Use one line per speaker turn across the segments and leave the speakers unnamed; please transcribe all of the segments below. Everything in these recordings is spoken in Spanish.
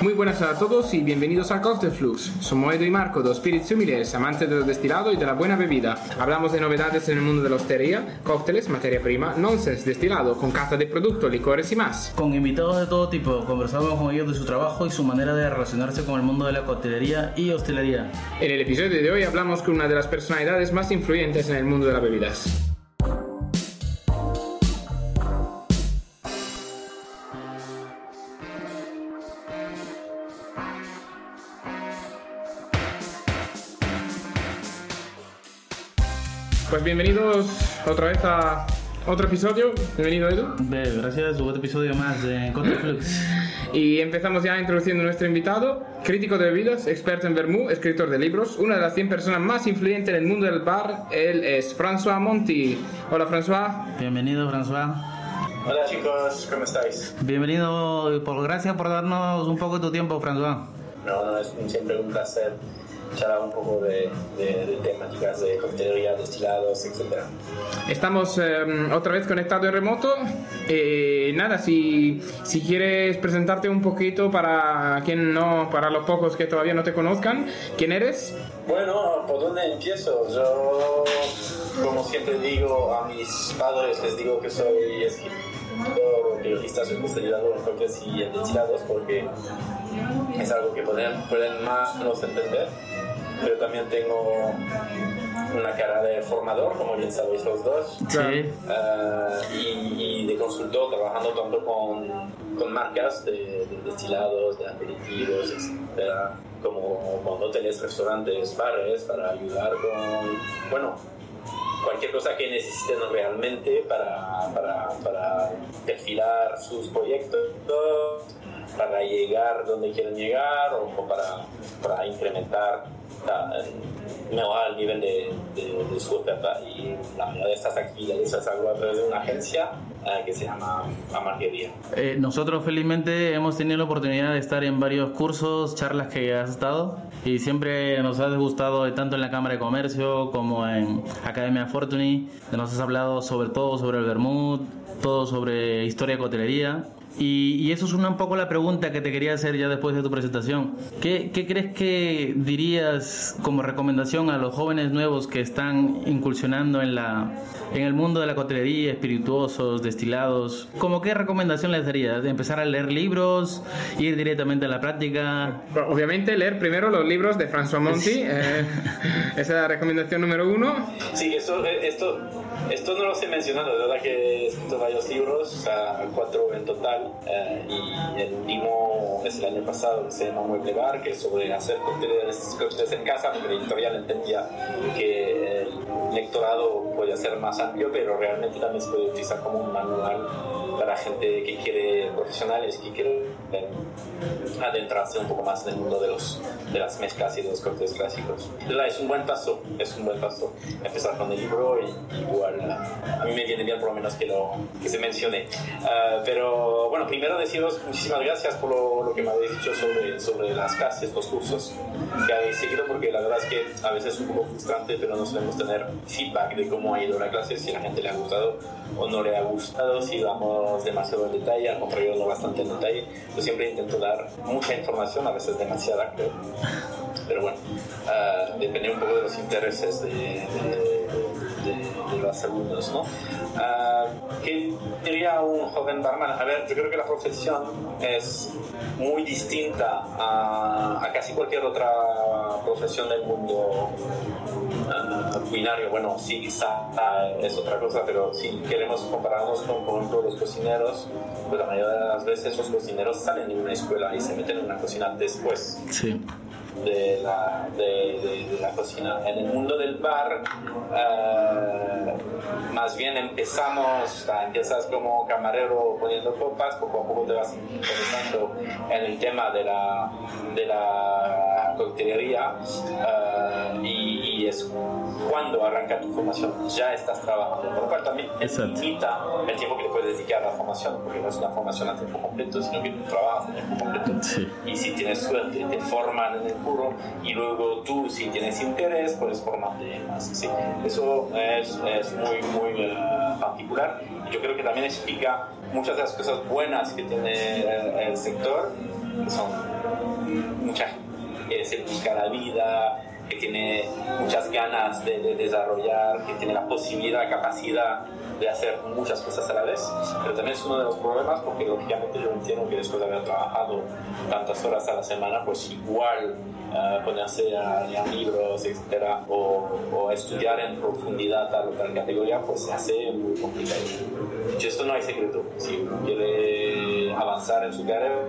Muy buenas a todos y bienvenidos a Cocktail Flux. Somos Edo y Marco, dos spirits humildes, amantes de los destilados y de la buena bebida. Hablamos de novedades en el mundo de la hostería, cócteles, materia prima, nonsense, destilado, con cata de productos, licores y más.
Con invitados de todo tipo, conversamos con ellos de su trabajo y su manera de relacionarse con el mundo de la coctelería y hostelería.
En el episodio de hoy hablamos con una de las personalidades más influyentes en el mundo de las bebidas. Bienvenidos otra vez a otro episodio. Bienvenido, Edu.
Gracias otro episodio más de Cocktail Flux.
Y empezamos ya introduciendo a nuestro invitado, crítico de bebidas, experto en vermú, escritor de libros, una de las 100 personas más influyentes en el mundo del bar. Él es François Monti. Hola, François.
Bienvenido, François.
Hola chicos, ¿cómo estáis?
Bienvenido y por gracias por darnos un poco de tu tiempo, François.
No, no, es siempre un placer charlar un poco de, de- de temáticas de coctelería, destilados, etc.
Estamos eh, otra vez conectados en remoto. Eh, nada, si, si quieres presentarte un poquito para quien no, para los pocos que todavía no te conozcan, ¿quién eres?
Bueno, ¿por dónde empiezo? Yo, como siempre digo a mis padres, les digo que soy escritor, periodista, soy especializado en cócteles y en destilados porque es algo que pueden, pueden más o menos entender. Pero también tengo una cara de formador, como bien sabéis los dos.
Sí.
Ah, y, y de consultor trabajando tanto con, con marcas de, de destilados, de aperitivos, etcétera, como con hoteles, restaurantes, bares, para ayudar con, bueno, cualquier cosa que necesiten realmente para, para, perfilar sus proyectos, para llegar donde quieren llegar o, para, para incrementar mejorar el nivel de, de, de su oferta. Y la mayoría de estas actividades las hago a través de una agencia que se llama Amarguería.
Eh, nosotros felizmente hemos tenido la oportunidad de estar en varios cursos, charlas que has estado y siempre nos has gustado eh, tanto en la Cámara de Comercio como en Academia Fortuny. Nos has hablado sobre todo sobre el vermut, todo sobre historia de cotelería. Y, y eso es una, un poco la pregunta que te quería hacer ya después de tu presentación. ¿Qué, qué crees que dirías como recomendación a los jóvenes nuevos que están incursionando en, la, en el mundo de la cotelería, espirituosos, destilados? ¿Cómo qué recomendación les darías? ¿Empezar a leer libros? ¿Ir directamente a la práctica?
Bueno, Obviamente leer primero los libros de François Monti. eh, esa es la recomendación número uno.
Sí, esto, esto, esto no los he mencionado, de verdad que he escrito varios libros, o sea, cuatro en total, eh, y el último es el año pasado, que se llama Mueble Bar, que es sobre hacer cócteles, cócteles en casa, porque la editorial entendía que lectorado podía ser más amplio, pero realmente también se puede utilizar como un manual para gente que quiere, profesionales que quieren adentrarse un poco más en el mundo de, los, de las mezclas y de los cócteles clásicos. Es un buen paso, es un buen paso empezar con el libro y igual a mí me viene bien por lo menos que, lo, que se mencione. Ah, pero bueno, primero deciros muchísimas gracias por lo, lo que me habéis dicho sobre, sobre las clases, los cursos que habéis seguido, porque la verdad es que a veces es un poco frustrante, pero no solemos tener feedback de cómo ha ido la clase, si a la gente le ha gustado o no le ha gustado, si vamos demasiado en detalle, al contrario, no bastante en detalle. Yo siempre intento dar mucha información, a veces demasiada, creo. Pero bueno, ah, depende un poco de los intereses de, de- de- de los alumnos, ¿no? Ah, ¿Qué diría un joven barman? A ver, yo creo que la profesión es muy distinta a, a casi cualquier otra profesión del mundo ah, culinario. Bueno, sí, quizá ah, es otra cosa, pero si queremos compararnos con, por ejemplo, los cocineros, pues la mayoría de las veces los cocineros salen de una escuela y se meten en una cocina después
Sí.
de la, de, de- de la cocina. En el mundo del bar, eh, más bien empezamos, empiezas como camarero poniendo copas, poco a poco te vas interesando en el tema de la, de la coctelería eh, y, es cuando arranca tu formación, ya estás trabajando, por lo cual también limita el tiempo que le puedes dedicar a la formación, porque no es una formación a tiempo completo, sino que tú trabajas a tiempo completo
Sí.
y si tienes suerte te forman en el curro y luego tú si tienes interés puedes formarte más. Sí, eso es, es muy muy eh, particular yo creo que también explica muchas de las cosas buenas que tiene eh, el sector son mucha que se busca la vida, que tiene muchas ganas de, de desarrollar, que tiene la posibilidad, la capacidad de hacer muchas cosas a la vez, pero también es uno de los problemas porque lógicamente yo entiendo que después de haber trabajado tantas horas a la semana, pues igual uh, ponerse a leer libros, etcétera, o, o, estudiar en profundidad tal o tal categoría, pues se hace muy complicado. Y esto no hay secreto. Si uno avanzar en su carrera,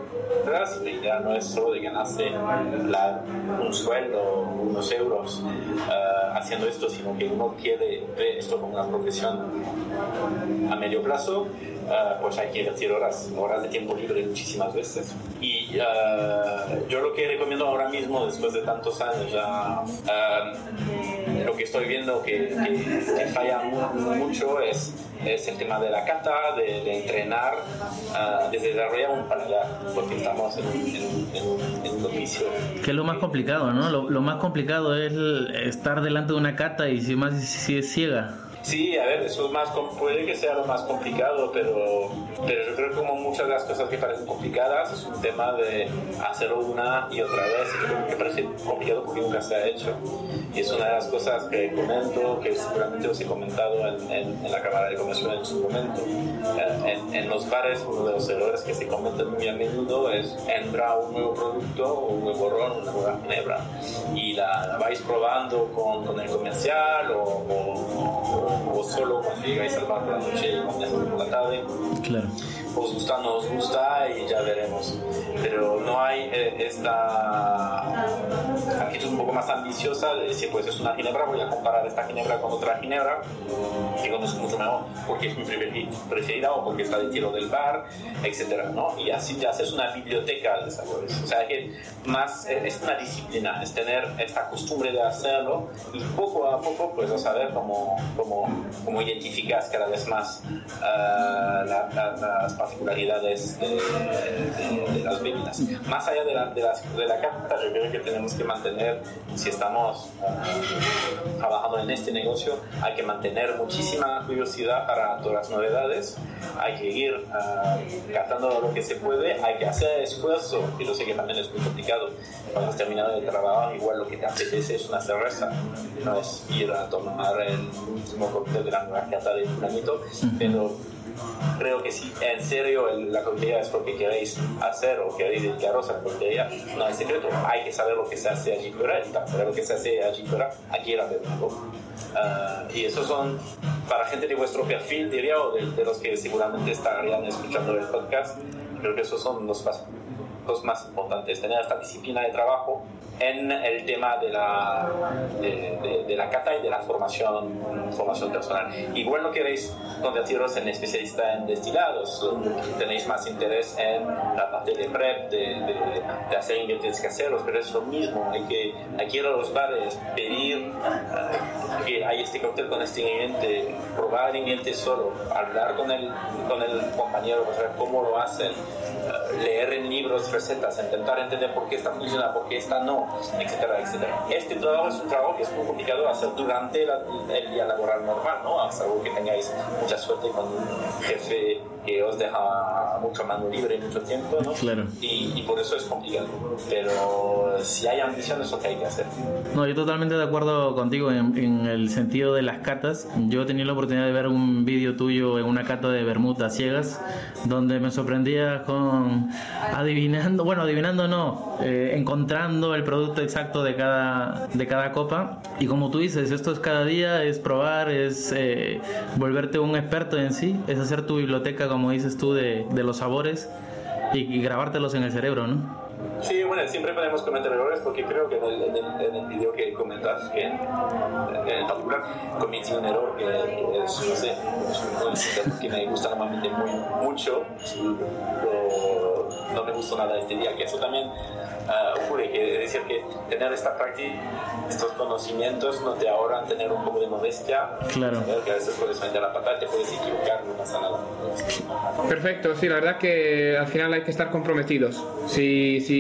idea no es solo de ganarse la, un sueldo, unos euros uh, haciendo esto, sino que uno quiere ver esto como una profesión a medio plazo, uh, pues hay que invertir horas, horas de tiempo libre muchísimas veces. Y uh, yo lo que recomiendo ahora mismo, después de tantos años ya, lo que estoy viendo que, que, que falla mucho es, es, el tema de la cata, de, entrenar, de desarrollar un paladar, porque estamos en, un oficio.
Que es lo más complicado, ¿no? Lo, lo más complicado es estar delante de una cata y si más si es ciega.
Sí, a ver, eso es más, puede que sea lo más complicado, pero, pero yo creo que como muchas de las cosas que parecen complicadas es un tema de hacerlo una y otra vez. Creo que parece complicado porque nunca se ha hecho. Y es una de las cosas que comento, que seguramente os he comentado en, en, en la Cámara de Comercio en su momento. En, en, los bares, uno de los errores que se cometen muy a menudo es entra un nuevo producto, un nuevo ron, una nueva ginebra, y la, la vais probando con, con el comercial o, o o solo llegáis al bar por la noche y mañana por la tarde.
Claro.
Os gusta, no os gusta y ya veremos. Pero no hay eh, esta actitud un poco más ambiciosa de decir, pues es una ginebra, voy a comparar esta ginebra con otra ginebra que conozco mucho mejor porque es mi preferida o porque está de tiro del bar, etcétera, ¿no? Y así ya haces una biblioteca de sabores. O sea que más eh, es una disciplina, es tener esta costumbre de hacerlo y poco a poco pues a ver cómo, cómo, cómo identificas cada vez más uh, la, la, las particularidades de, de, de, las bebidas. Más allá de la, de, la, de la carta, yo creo que tenemos que mantener, si estamos uh, trabajando en este negocio, hay que mantener muchísima curiosidad para todas las novedades, hay que ir uh, lo que se puede, hay que hacer esfuerzo, y yo sé que también es muy complicado. Cuando has terminado de trabajar, igual lo que te apetece es una cerveza, no es ir a tomar el cóctel de la carta de fulanito, pero creo que si en serio la coctelería es porque queréis hacer o queréis dedicaros a la coctelería, no hay secreto. Hay que saber lo que se hace allí fuera y saber lo que se hace allí fuera, aquí era verlo. Uh, y esos son para gente de vuestro perfil, diría, o de, de los que seguramente estarían escuchando el podcast. Creo que esos son los pasos los más importantes, tener esta disciplina de trabajo en el tema de la, de, de, de, la cata y de la formación, formación personal. Igual no queréis convertiros en especialista en destilados, tenéis más interés en la parte de prep, de, de hacer ingredientes caseros, pero es lo mismo, hay que, hay que ir a los bares, pedir uh, que hay este cóctel con este ingrediente, probar el ingrediente solo, hablar con el, con el compañero, saber cómo lo hacen, uh, leer en libros recetas, intentar entender por qué esta funciona, por qué esta no, etcétera, etcétera. Este trabajo es un trabajo que es muy complicado hacer durante la, el día laboral normal, ¿no? Que tengáis mucha suerte con un jefe que os deja mucha mano libre mucho tiempo, ¿no?
Claro.
Y, y, por eso es complicado. Pero si hay ambición, es lo que hay que hacer.
No, yo totalmente de acuerdo contigo en, en el sentido de las catas. Yo tenía la oportunidad de ver un vídeo tuyo en una cata de Bermuda ciegas, donde me sorprendía con adivinando, bueno, adivinando no, eh, encontrando el producto exacto de cada, de cada copa. Y como tú dices, esto es cada día, es probar, es eh, volverte un experto en sí, es hacer tu biblioteca como dices tú, de, de los sabores y, y, grabártelos en el cerebro, ¿no?
Sí, bueno, siempre podemos cometer errores porque creo que en el, en el, en el video que comentas, que en, en particular cometí un error que es, no sé, es un que me gusta normalmente muy, mucho, pero no me gustó nada este día, que eso también uh, ocurre, que es decir, que tener esta práctica, estos conocimientos no te ahorran tener un poco de modestia,
claro.
que a veces puedes vender la patata, te puedes equivocar, no pasa nada.
Perfecto, sí, la verdad que al final hay que estar comprometidos. Si, si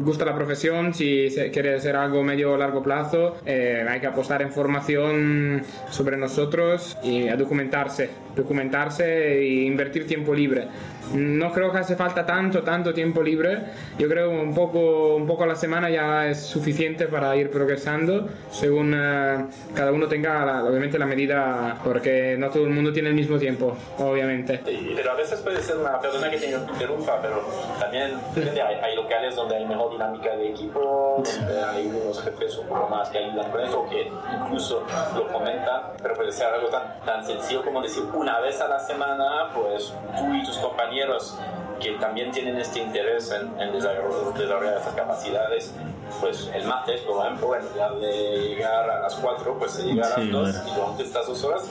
gusta la profesión, si quiere hacer algo medio o largo plazo, eh, hay que apostar en formación sobre nosotros y a documentarse documentarse e invertir tiempo libre. No creo que hace falta tanto, tanto tiempo libre. Yo creo un poco, un poco a la semana ya es suficiente para ir progresando según eh, cada uno tenga la- obviamente la medida, porque no todo el mundo tiene el mismo tiempo, obviamente.
Pero a veces puede ser una persona que te interrumpa, pero también hay, hay locales donde hay mejor dinámica de equipo, donde hay unos jefes un poco más que ayudan con eso, que incluso lo comentan, pero puede ser algo tan, tan sencillo como decir una vez a la semana, pues tú y tus compañeros que también tienen este interés en, en desarrollar, desarrollar estas capacidades, pues el martes, por ejemplo, en lugar de llegar a las 4, pues se llega a las
Sí,
2
claro.
y durante estas dos horas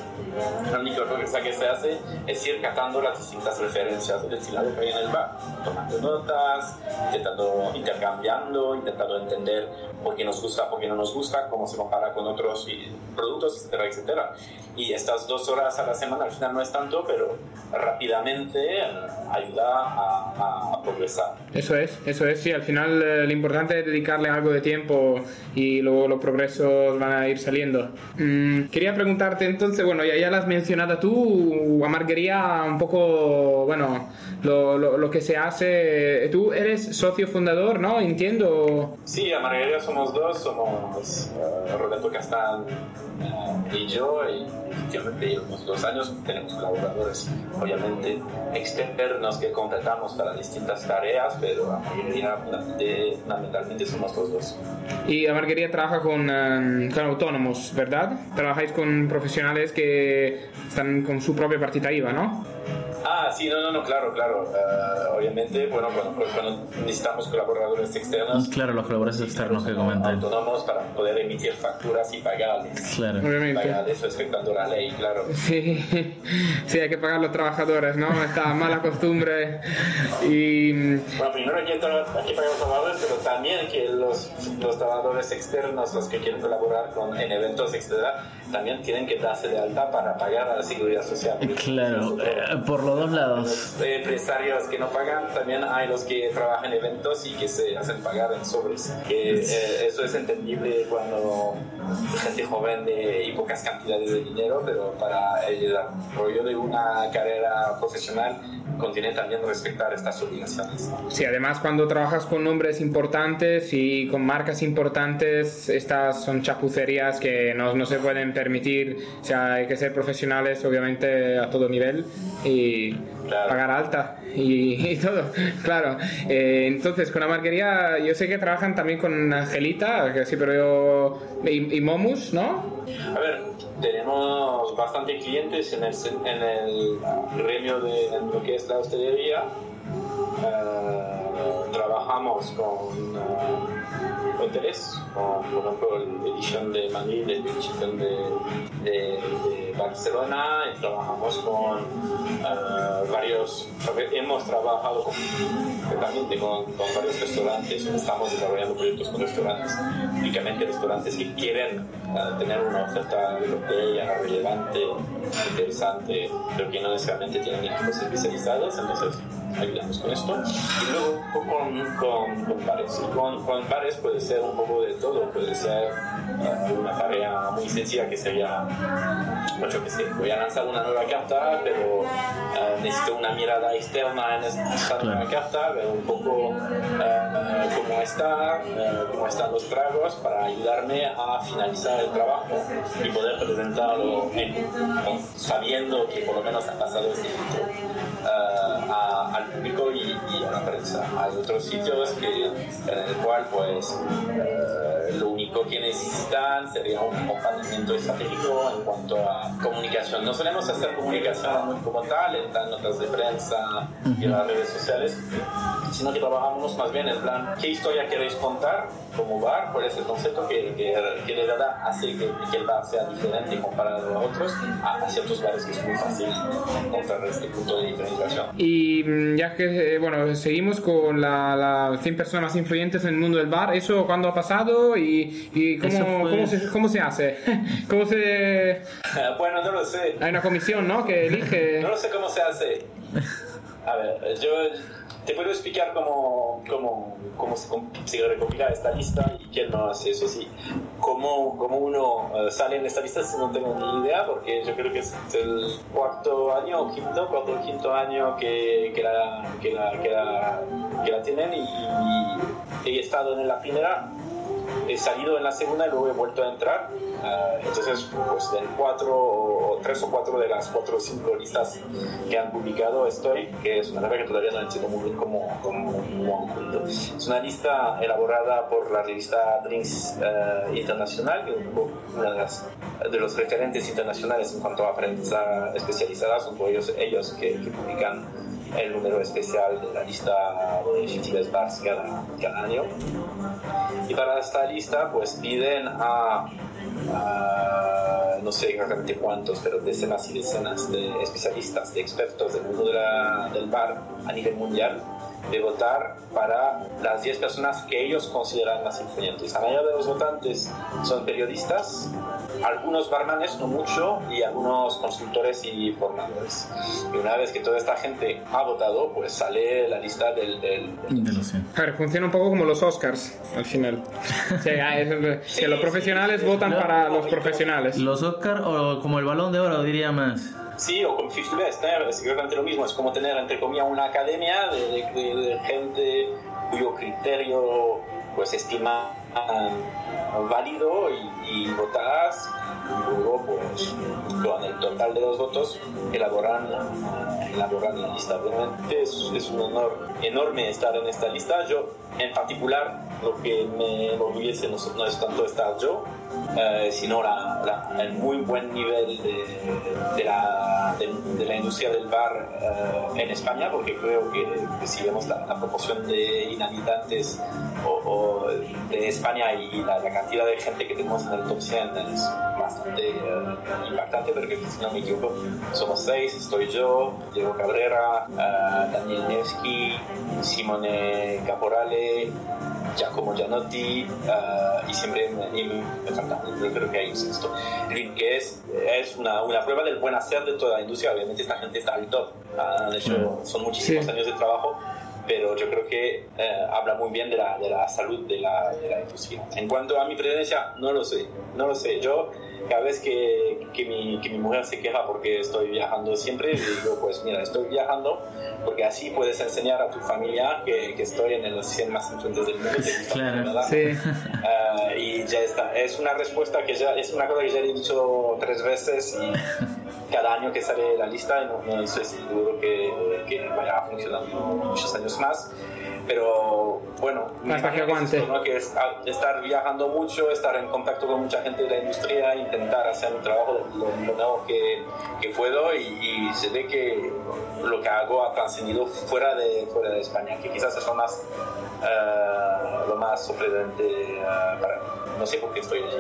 la única cosa que se hace es ir catando las distintas referencias del destilado que hay en el bar, tomando notas, intentando, intercambiando, intentando entender por qué nos gusta, por qué no nos gusta, cómo se compara con otros productos, etcétera, etcétera. Y estas dos horas a la semana al final no es tanto, pero rápidamente eh, ayuda a, a- a progresar.
Eso es, eso es, sí, al final eh, lo importante es dedicarle algo de tiempo y luego los progresos van a ir saliendo. Mm, quería preguntarte entonces, bueno, ya, ya lo has mencionado tú, a Marguería, un poco, bueno, lo, lo, lo que se hace, tú eres socio fundador, ¿no? Entiendo.
Sí, a Margarita somos dos, somos eh, Roberto Castán eh, y yo, y efectivamente llevamos dos años, tenemos colaboradores, obviamente externos que contratamos para distintas tareas, pero a Margarita fundamentalmente, fundamentalmente somos los dos.
Y a Marguería trabaja con, eh, con autónomos, ¿verdad? Trabajáis con profesionales que están con su propia partita IVA, ¿no?
Ah, sí, no, no, no, claro, claro. Eh, obviamente, bueno, cuando, cuando necesitamos colaboradores externos,
Claro, los colaboradores externos que comentan.
autónomos para poder emitir facturas y pagarles.
Claro.
Obviamente.
Pagarles respetando la ley, claro.
Sí, sí, hay que pagar a los trabajadores, ¿no? Esta mala costumbre. Y
Bueno, primero hay que, hay que pagar a los trabajadores, pero también que los, los trabajadores externos, los que quieren colaborar con, en eventos, etcétera, también tienen que darse de alta para pagar a la seguridad social.
Claro, eh, por los dos lados.
Los empresarios que no pagan, también hay los que trabajan en eventos y que se hacen pagar en sobres. Que, eh, eso es entendible cuando gente joven de, y pocas cantidades de dinero, pero para el desarrollo de una carrera profesional contiene también respetar estas obligaciones.
sí, además cuando trabajas con nombres importantes y con marcas importantes, estas son chapucerías que no, no se pueden permitir. O sea, hay que ser profesionales, obviamente, a todo nivel y
Claro.
pagar alta y, y todo. Claro. Eh, entonces, con la marquería, yo sé que trabajan también con Angelita, que sí, pero yo. Y, y Momus, ¿no?
A ver, tenemos bastante clientes en el, en gremio de en lo que es la hostelería. Eh, trabajamos con eh, hoteles, con, por ejemplo, la edición de Madrid, la edición de, de- de Barcelona, y trabajamos con eh, varios, hemos trabajado también con, con varios restaurantes, estamos desarrollando proyectos con restaurantes, únicamente restaurantes que quieren eh, tener una oferta europea relevante, interesante, pero que no necesariamente tienen equipos especializados, entonces ayudamos con esto. Y luego con, con, con bares. Y con, con bares puede ser un poco de todo, puede ser eh, una tarea muy sencilla que sería, yo que sé, voy a lanzar una nueva carta, pero eh, necesito una mirada externa en esta nueva carta, ver un poco eh, cómo está, cómo están los tragos para ayudarme a finalizar el trabajo y poder presentarlo en- sabiendo que por lo menos ha pasado este filtro a- al público prensa. Hay otros sitios que, en el cual pues eh, lo único que necesitan sería un acompañamiento estratégico en cuanto a comunicación. No solemos hacer comunicación como tal, en plan notas de prensa y en las redes sociales, sino que trabajamos más bien en plan, ¿qué historia queréis contar como bar? ¿Cuál es el concepto que, que, que de verdad hace que, que el bar sea diferente comparado a otros, a, a ciertos bares que es muy fácil encontrar este punto de diferenciación?
Y mm, ya que, eh, bueno, seguimos con las la 100 personas más influyentes en el mundo del bar, ¿eso cuándo ha pasado y, y cómo,
fue-
cómo, se, cómo se hace? ¿Cómo se...?
bueno, no lo sé.
Hay una comisión, ¿no? Que elige...
No lo sé cómo se hace. A ver, yo te puedo explicar cómo, cómo, cómo se, se, recopila esta lista y quién no hace eso, sí. Cómo, cómo uno eh, sale en esta lista no tengo ni idea, porque yo creo que es el cuarto año o quinto, cuarto o quinto año que, que, la, que, la, que, la, que la tienen y, y he estado en la primera he salido en la segunda y luego he vuelto a entrar. Ah, entonces, pues en cuatro o tres o cuatro de las cuatro o cinco listas que han publicado estoy, que es una lista que todavía no entiendo muy bien cómo, cómo, cómo Es una lista elaborada por la revista Drinks uh, Internacional, que es una de, de, los referentes internacionales en cuanto a prensa especializada, son ellos, ellos que, que publican el número especial de la lista de 50 Bars cada, cada año. Y para esta lista, pues piden a, no sé exactamente cuántos, pero decenas y decenas de especialistas, de expertos del mundo del bar a nivel mundial de votar para las 10 personas que ellos consideran más influyentes. La mayoría de los votantes son periodistas, algunos barmanes, no mucho, y algunos consultores y formadores. Y una vez que toda esta gente ha votado, pues sale la lista del... del,
A ver, funciona un poco como los Oscars, al final. Ah, que los profesionales votan para los profesionales.
Los Oscars o como el balón de oro, diría más.
Sí, o con 50 Best, ¿eh? es exactamente lo mismo, es como tener, entre comillas, una academia de, de, gente cuyo criterio pues estima válido y, y luego pues con el total de los votos elaboran, elaboran la lista. Obviamente es, es, un honor enorme estar en esta lista. Yo en particular lo que me enorgullece no, no es tanto estar yo, eh, sino la, el muy buen nivel de, de, la, de, la, industria del bar eh, en España, porque creo que, si vemos la, proporción de inhabitantes o, de España y la, cantidad de gente que tenemos en el top 100 es bastante uh, impactante, pero que si no me equivoco somos seis, estoy yo, Diego Cabrera, uh, Daniel Nevsky, Simone Caporale, Giacomo Gianotti uh, y siempre me, me, falta, yo creo que hay un sexto. que es, es una, una, prueba del buen hacer de toda la industria. Obviamente esta gente está al top. Uh, de hecho, son muchísimos años de trabajo pero yo creo que eh, habla muy bien de la, de la salud de la, de la, industria. En cuanto a mi presencia, no lo sé, no lo sé. Yo cada vez que, que, mi, que mi mujer se queja porque estoy viajando siempre, le digo, pues mira, estoy viajando porque así puedes enseñar a tu familia que, que estoy en los 100 más influyentes del mundo.
claro, sí.
Uh, y ya está. Es una respuesta que ya, es una cosa que ya he dicho tres veces y cada año que sale la lista no, no estoy seguro que, que vaya a funcionar muchos años más pero bueno,
hasta que aguante.
Que es, estar viajando mucho, estar en contacto con mucha gente de la industria, intentar hacer un trabajo lo, lo que, que, puedo y, se ve que lo que hago ha trascendido fuera de, fuera de España, que quizás es lo más, uh, lo más sorprendente uh, para mí. No sé por qué estoy allí,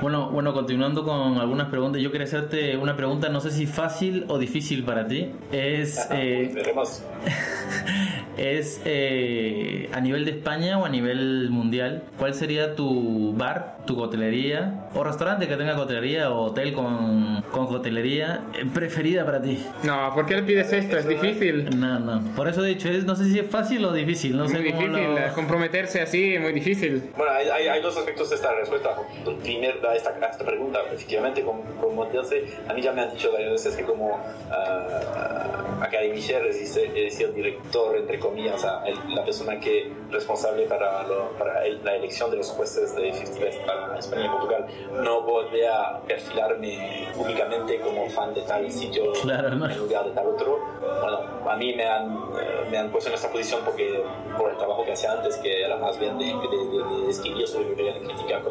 Bueno, bueno, continuando con algunas preguntas, yo quería hacerte una pregunta, no sé si fácil o difícil para ti. Es...
eh, veremos.
es eh, a nivel de España o a nivel mundial. ¿Cuál sería tu bar, tu cotelería o restaurante que tenga cotelería o hotel con, con cotelería eh, preferida para ti?
No, ¿por qué le pides esto? Es difícil.
No, no. Por eso he dicho, es, no sé si es fácil o difícil. No
muy
sé
difícil.
Lo...
Comprometerse así es muy difícil.
Bueno, hay, hay, hay, dos aspectos de esta respuesta. Primero, a esta, a esta pregunta, efectivamente, como, como a mí ya me han dicho varias veces que como uh, académicien es decir, director, entre comillas, la persona que responsable para, lo, para el, la elección de los jueces de 50 Best para España y Portugal, no volver a perfilarme públicamente como fan de tal sitio
claro, ¿no?
en lugar de tal otro. Bueno, a mí me han, eh, me han puesto en esta posición porque por el trabajo que hacía antes, que era más bien de, de, de, de estudioso de crítica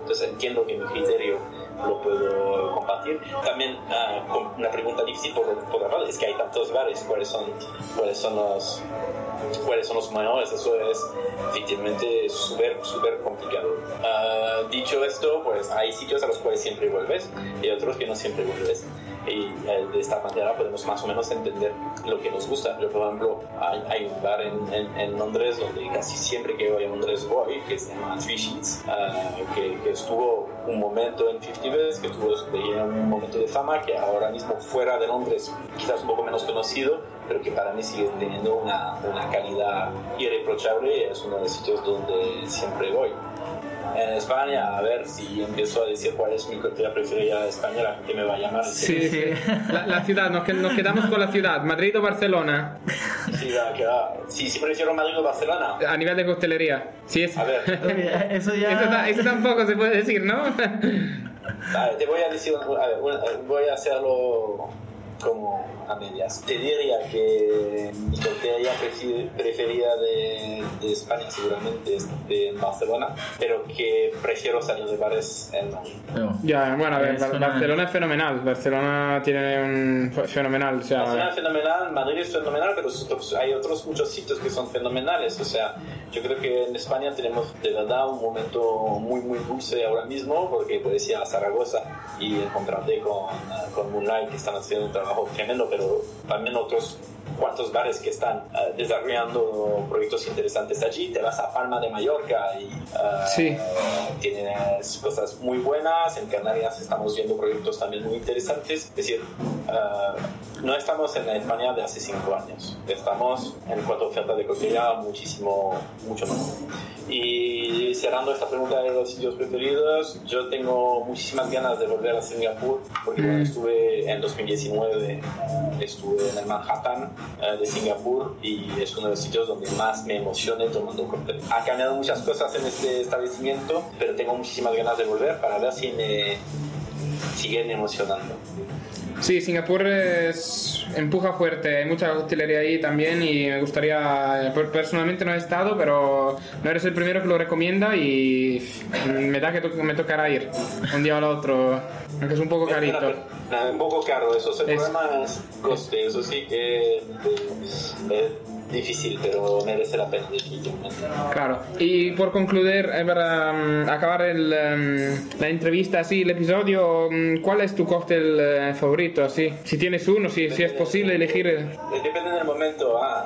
entonces entiendo que mi criterio lo puedo compartir. También uh, una pregunta difícil por, por la es que hay tantos bares, ¿cuáles son, cuáles son los cuáles son los mayores? Eso es efectivamente súper, súper complicado. Uh, dicho esto, pues hay sitios a los cuales siempre vuelves y otros que no siempre vuelves y eh, de esta manera podemos más o menos entender lo que nos gusta. Yo, por ejemplo, hay, hay un bar en, en, en, Londres donde casi siempre que voy a Londres voy, que se llama Three Sheets, uh, que, que, estuvo un momento en 50 Best, que estuvo un momento de fama, que ahora mismo fuera de Londres quizás un poco menos conocido, pero que para mí sigue teniendo una, una calidad irreprochable. Es uno de los sitios donde siempre voy en España, a ver si empiezo a decir cuál es mi coctelería preferida de España, la gente me va a llamar.
Sí, sí. La, la ciudad, nos, nos, quedamos con la ciudad, Madrid o Barcelona.
Sí, va, que va. Sí, sí prefiero Madrid o Barcelona.
A nivel de coctelería. Sí, es.
A ver.
eso ya.
Eso, eso, tampoco se puede decir, ¿no?
A ver, te voy a decir, a ver, voy a hacerlo como a medias. Te diría que mi coctelería preferida de, de, España seguramente es de Barcelona, pero que prefiero salir de bares en Madrid.
No. Ya, bueno, a ver, es Barcelona una... es fenomenal. Barcelona tiene un fenomenal. O sea...
Barcelona es fenomenal, Madrid es fenomenal, pero hay otros muchos sitios que son fenomenales. O sea, yo creo que en España tenemos de verdad un momento muy, muy dulce ahora mismo, porque puedes ir a Zaragoza y encontrarte con, con Moonlight, que están haciendo un trabajo tremendo, pero también otros cuantos bares que están uh, desarrollando proyectos interesantes allí. Te vas a Palma de Mallorca y uh,
sí.
tienes cosas muy buenas. En Canarias estamos viendo proyectos también muy interesantes. Es decir, uh, no estamos en la España de hace cinco años. Estamos en cuanto a oferta de coctelería muchísimo, mucho más. Y cerrando esta pregunta de los sitios preferidos, yo tengo muchísimas ganas de volver a Singapur, porque cuando estuve en 2019, estuve en el Manhattan uh, de Singapur y es uno de los sitios donde más me emocioné tomando cóctel. Ha cambiado muchas cosas en este establecimiento, pero tengo muchísimas ganas de volver para ver si me siguen emocionando.
Sí, Singapur es, empuja fuerte, hay mucha hostelería ahí también y me gustaría, personalmente no he estado, pero no eres el primero que lo recomienda y me da que to me tocará ir un día o al otro, aunque es un poco carito.
Un poco caro eso, el problema es coste, eso sí que... Eh, difícil, pero merece la pena definitivamente.
Claro. Y por concluir, eh, para um, acabar el, um, la entrevista, así, el episodio, um, ¿cuál es tu cóctel uh, favorito? Así? Si tienes uno, si, si es posible elegir.
Depende del momento. Ah,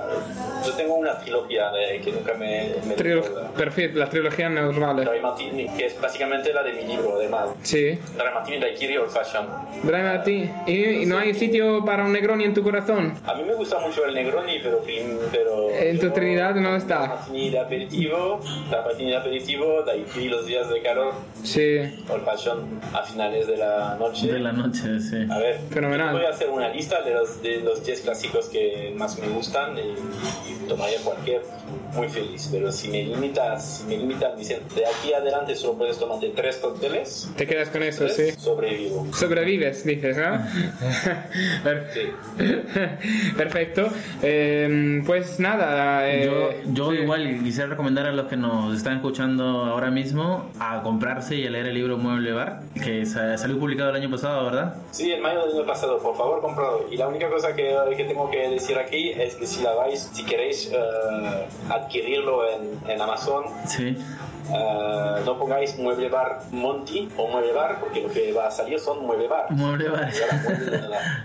trilogía de, que nunca me... me
Trilo Perfecto, la trilogía neutrale.
Dry Martini, que es básicamente la de mi libro, además.
Sí.
Dry Martini, Daiquiri Old Fashion.
Dry Martini. ¿Y, ¿Y no hay sitio para un Negroni en tu corazón?
A mí me gusta mucho el Negroni, pero... pero
en tu Trinidad no está.
Martini de aperitivo, la Martini de aperitivo, Daiquiri los días de calor.
Sí.
Old Fashion a finales de la noche.
De la noche, sí.
A ver,
Fenomenal.
voy a hacer una lista de los, de los 10 clásicos que más me gustan y, y tomaría cualquier muy feliz, pero si me limitas, si me limitan diciendo de aquí adelante solo puedes tomar de tres cócteles,
te quedas con eso,
tres,
sí.
Sobrevivo.
Sobrevives, dices. Perfecto. Eh, pues nada. Eh,
yo yo
sí.
igual quisiera recomendar a los que nos están escuchando ahora mismo a comprarse y a leer el libro Mueble Bar, que salió publicado el año pasado, ¿verdad?
Sí, en mayo del año pasado, por favor, comprado. Y la única cosa que, que tengo que decir aquí es que si la vais, si queréis uh, adquirirlo en, en Amazon,
sí.
Uh, no pongáis mueble bar Monty o mueble bar porque lo que va a salir son mueble bar.
Mueble bar.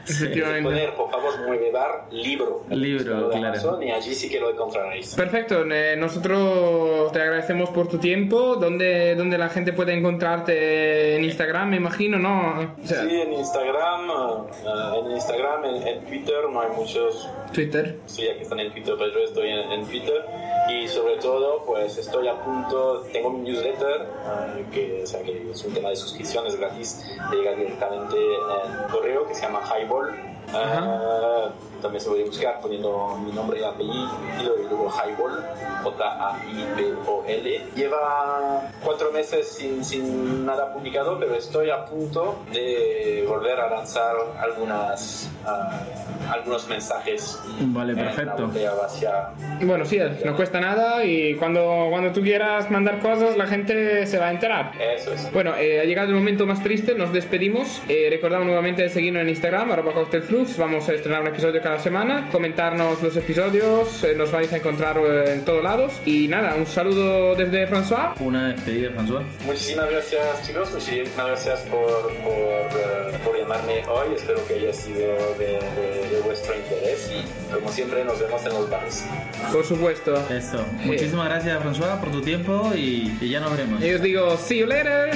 sí. poner, por favor, mueble bar libro.
Libro, claro.
Amazon, y allí sí que lo encontraréis.
Perfecto. Nosotros te agradecemos por tu tiempo. ¿Dónde, ¿Dónde la gente puede encontrarte? En Instagram, me imagino, ¿no?
O sea, sí, en Instagram. Uh, en Instagram, en, en, Twitter no hay muchos.
Twitter.
Sí, aquí están en Twitter, pero yo estoy en, en Twitter. Y sobre todo, pues estoy a punto tengo un newsletter uh, que, o sea, que, es un tema de suscripciones gratis, llega directamente en correo que se llama Highball. Uh, también se puede buscar poniendo mi nombre y apellido y luego Highball, J-A-I-B-O-L. Lleva cuatro meses sin, sin, nada publicado, pero estoy a punto de volver a lanzar algunas, uh, algunos mensajes.
Vale, perfecto.
Hacia...
Bueno, sí, no cuesta nada y cuando, cuando tú quieras mandar cosas la gente se va a enterar.
Eso es.
Bueno, eh, ha llegado el momento más triste, nos despedimos. Eh, recordamos nuevamente de seguirnos en Instagram, arroba cocktailflux. Vamos a estrenar un episodio cada semana. Comentarnos los episodios, eh, nos vais a encontrar eh, en todos lados. Y nada, un saludo desde François.
Una despedida, François.
Muchísimas gracias, chicos. Muchísimas gracias por, por, uh, por llamarme hoy. Espero que haya sido de, de, de, vuestro interés. Y como siempre, nos vemos en los bares.
Por supuesto.
Eso. Muchísimas gracias, François, por tu tiempo y, y ya nos veremos.
Y os digo, see you later.